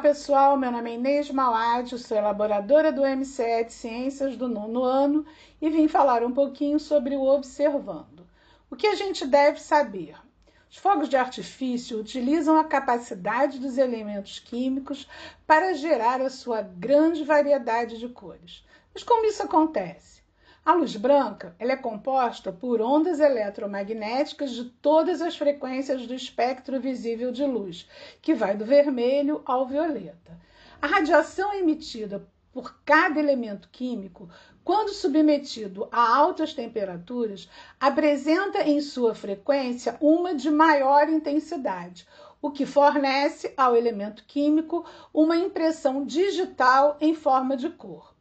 pessoal, meu nome é Inês Malad, sou elaboradora do MCE Ciências do nono ano e vim falar um pouquinho sobre o observando. O que a gente deve saber? Os fogos de artifício utilizam a capacidade dos elementos químicos para gerar a sua grande variedade de cores. Mas como isso acontece? A luz branca ela é composta por ondas eletromagnéticas de todas as frequências do espectro visível de luz, que vai do vermelho ao violeta. A radiação emitida por cada elemento químico, quando submetido a altas temperaturas, apresenta em sua frequência uma de maior intensidade, o que fornece ao elemento químico uma impressão digital em forma de cor.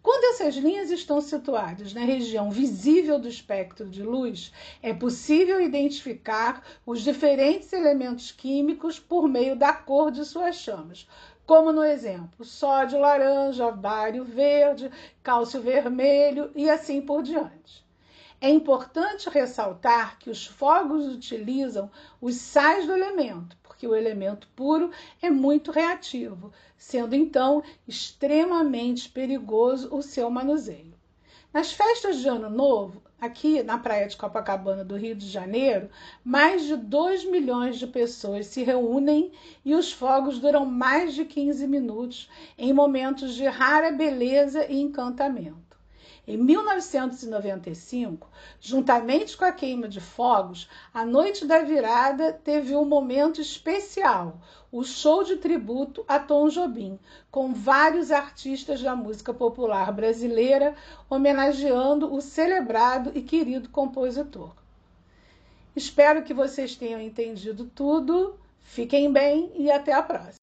Quando essas linhas estão situadas na região visível do espectro de luz, é possível identificar os diferentes elementos químicos por meio da cor de suas chamas, como no exemplo, sódio laranja, bário verde, cálcio vermelho e assim por diante. É importante ressaltar que os fogos utilizam os sais do elemento, porque o elemento puro é muito reativo, sendo então extremamente perigoso o seu manuseio. Nas festas de Ano Novo, aqui na praia de Copacabana do Rio de Janeiro, mais de 2 milhões de pessoas se reúnem e os fogos duram mais de 15 minutos em momentos de rara beleza e encantamento. Em 1995, juntamente com a queima de fogos, a Noite da Virada teve um momento especial, o show de tributo a Tom Jobim, com vários artistas da música popular brasileira homenageando o celebrado e querido compositor. Espero que vocês tenham entendido tudo. Fiquem bem e até a próxima.